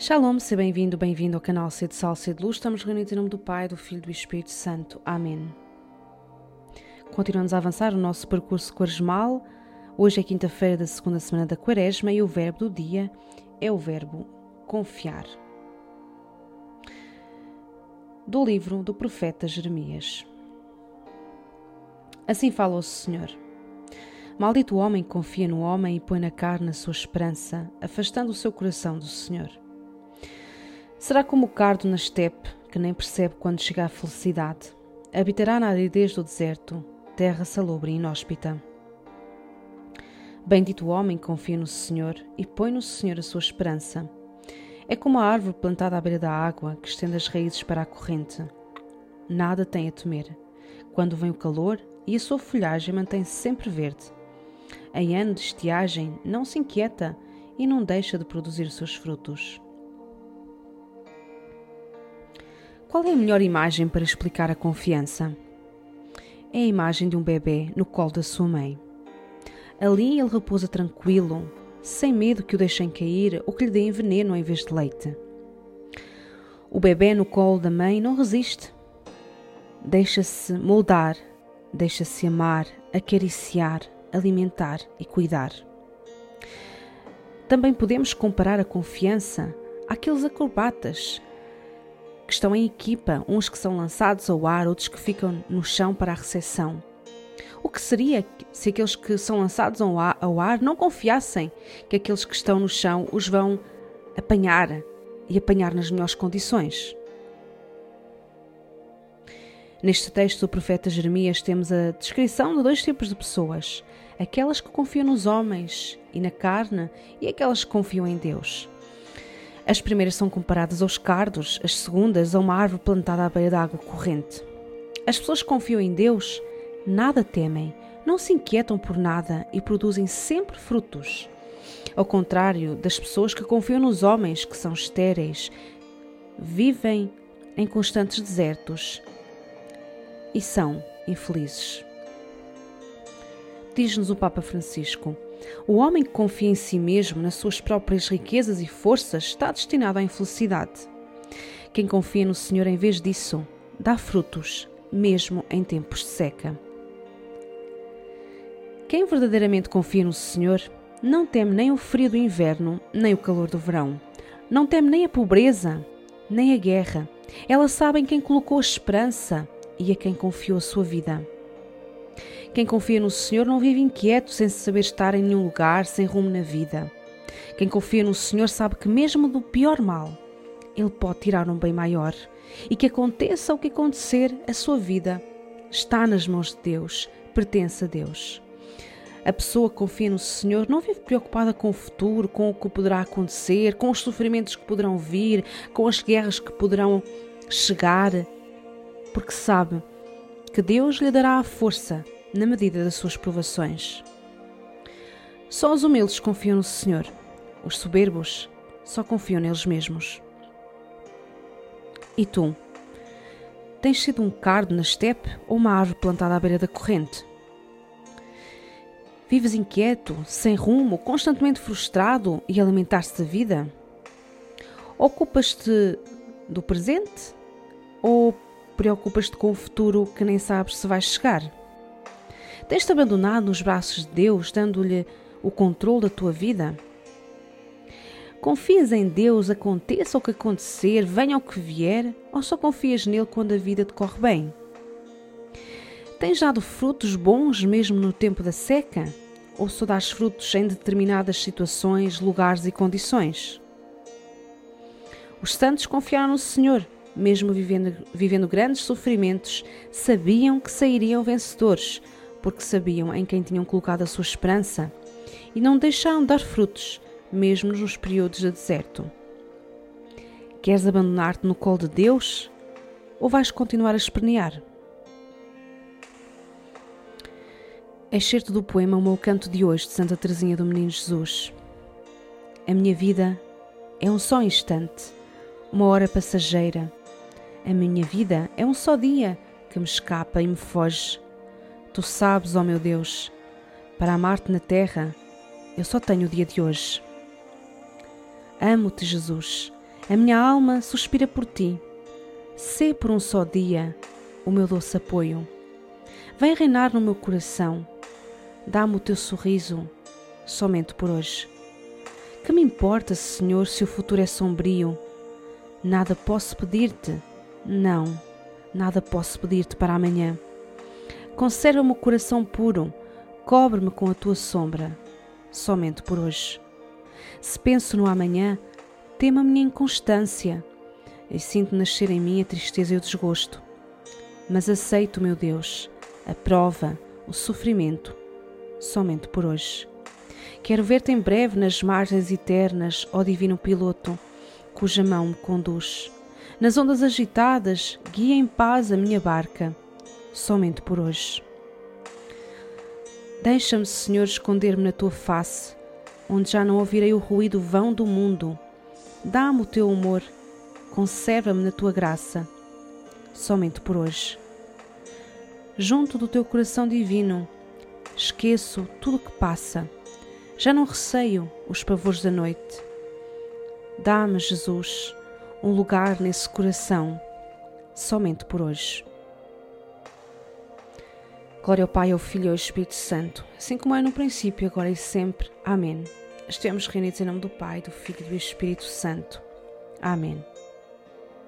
Shalom, seja bem-vindo, bem-vindo ao canal C de Sal, C de Luz. Estamos reunidos em nome do Pai, do Filho e do Espírito Santo. Amém. Continuamos a avançar o nosso percurso quaresmal. Hoje é quinta-feira da segunda semana da quaresma e o verbo do dia é o verbo confiar. Do livro do profeta Jeremias. Assim fala o Senhor. Maldito o homem que confia no homem e põe na carne a sua esperança, afastando o seu coração do Senhor. Será como o cardo na estepe, que nem percebe quando chega a felicidade. Habitará na aridez do deserto, terra salubre e inóspita. Bendito o homem confia no Senhor e põe no Senhor a sua esperança. É como a árvore plantada à beira da água, que estende as raízes para a corrente. Nada tem a temer. Quando vem o calor, e a sua folhagem mantém-se sempre verde em ano de estiagem, não se inquieta e não deixa de produzir seus frutos. Qual é a melhor imagem para explicar a confiança? É a imagem de um bebê no colo da sua mãe. Ali ele repousa tranquilo, sem medo que o deixem cair ou que lhe deem veneno em vez de leite. O bebê no colo da mãe não resiste. Deixa-se moldar, deixa-se amar, acariciar, alimentar e cuidar. Também podemos comparar a confiança àqueles acrobatas que estão em equipa, uns que são lançados ao ar, outros que ficam no chão para a recepção. O que seria se aqueles que são lançados ao ar, não confiassem que aqueles que estão no chão os vão apanhar e apanhar nas melhores condições? Neste texto do profeta Jeremias temos a descrição de dois tipos de pessoas: aquelas que confiam nos homens e na carne e aquelas que confiam em Deus. As primeiras são comparadas aos cardos, as segundas a uma árvore plantada à beira da água corrente. As pessoas que confiam em Deus nada temem, não se inquietam por nada e produzem sempre frutos. Ao contrário das pessoas que confiam nos homens, que são estéreis, vivem em constantes desertos e são infelizes. Diz-nos o Papa Francisco: o homem que confia em si mesmo, nas suas próprias riquezas e forças, está destinado à infelicidade. Quem confia no Senhor em vez disso, dá frutos, mesmo em tempos de seca. Quem verdadeiramente confia no Senhor não teme nem o frio do inverno, nem o calor do verão. Não teme nem a pobreza, nem a guerra. Elas sabem quem colocou a esperança e a quem confiou a sua vida. Quem confia no Senhor não vive inquieto, sem saber estar em nenhum lugar, sem rumo na vida. Quem confia no Senhor sabe que, mesmo do pior mal, Ele pode tirar um bem maior e que aconteça o que acontecer, a sua vida está nas mãos de Deus, pertence a Deus. A pessoa que confia no Senhor não vive preocupada com o futuro, com o que poderá acontecer, com os sofrimentos que poderão vir, com as guerras que poderão chegar porque sabe que Deus lhe dará a força na medida das suas provações. Só os humildes confiam no Senhor, os soberbos só confiam neles mesmos. E tu? Tens sido um cardo na estepe ou uma árvore plantada à beira da corrente? Vives inquieto, sem rumo, constantemente frustrado e alimentar-se da vida? Ocupas-te do presente ou preocupas-te com o futuro que nem sabes se vai chegar? Tens-te abandonado nos braços de Deus, dando-lhe o controle da tua vida? Confias em Deus, aconteça o que acontecer, venha o que vier, ou só confias nele quando a vida te corre bem? Tens dado frutos bons mesmo no tempo da seca? Ou só dás frutos em determinadas situações, lugares e condições? Os santos confiaram no Senhor mesmo vivendo, vivendo grandes sofrimentos, sabiam que sairiam vencedores, porque sabiam em quem tinham colocado a sua esperança e não deixaram de dar frutos, mesmo nos períodos de deserto. Queres abandonar-te no colo de Deus ou vais continuar a espernear? Excerto do poema O meu canto de hoje de Santa Teresinha do Menino Jesus. A minha vida é um só instante, uma hora passageira a minha vida é um só dia que me escapa e me foge. Tu sabes, ó oh meu Deus, para amar-te na terra, eu só tenho o dia de hoje. Amo-te, Jesus, A minha alma suspira por ti. Sê por um só dia o meu doce apoio. Vem reinar no meu coração. Dá-me o teu sorriso, somente por hoje. Que me importa, Senhor, se o futuro é sombrio? Nada posso pedir-te, não, nada posso pedir-te para amanhã. Conserva-me o coração puro, cobre-me com a tua sombra, somente por hoje. Se penso no amanhã, temo a minha inconstância e sinto nascer em mim a tristeza e o desgosto. Mas aceito, meu Deus, a prova, o sofrimento, somente por hoje. Quero ver-te em breve nas margens eternas, ó Divino Piloto, cuja mão me conduz. Nas ondas agitadas, guia em paz a minha barca, somente por hoje. Deixa-me, Senhor, esconder-me na tua face, onde já não ouvirei o ruído vão do mundo. Dá-me o teu amor, conserva-me na tua graça, somente por hoje. Junto do teu coração divino, esqueço tudo o que passa. Já não receio os pavores da noite. Dá-me, Jesus, um lugar nesse coração, somente por hoje. Glória ao Pai, ao Filho e ao Espírito Santo, assim como é no princípio, agora e sempre. Amém. Estamos reunidos em nome do Pai, do Filho e do Espírito Santo. Amém.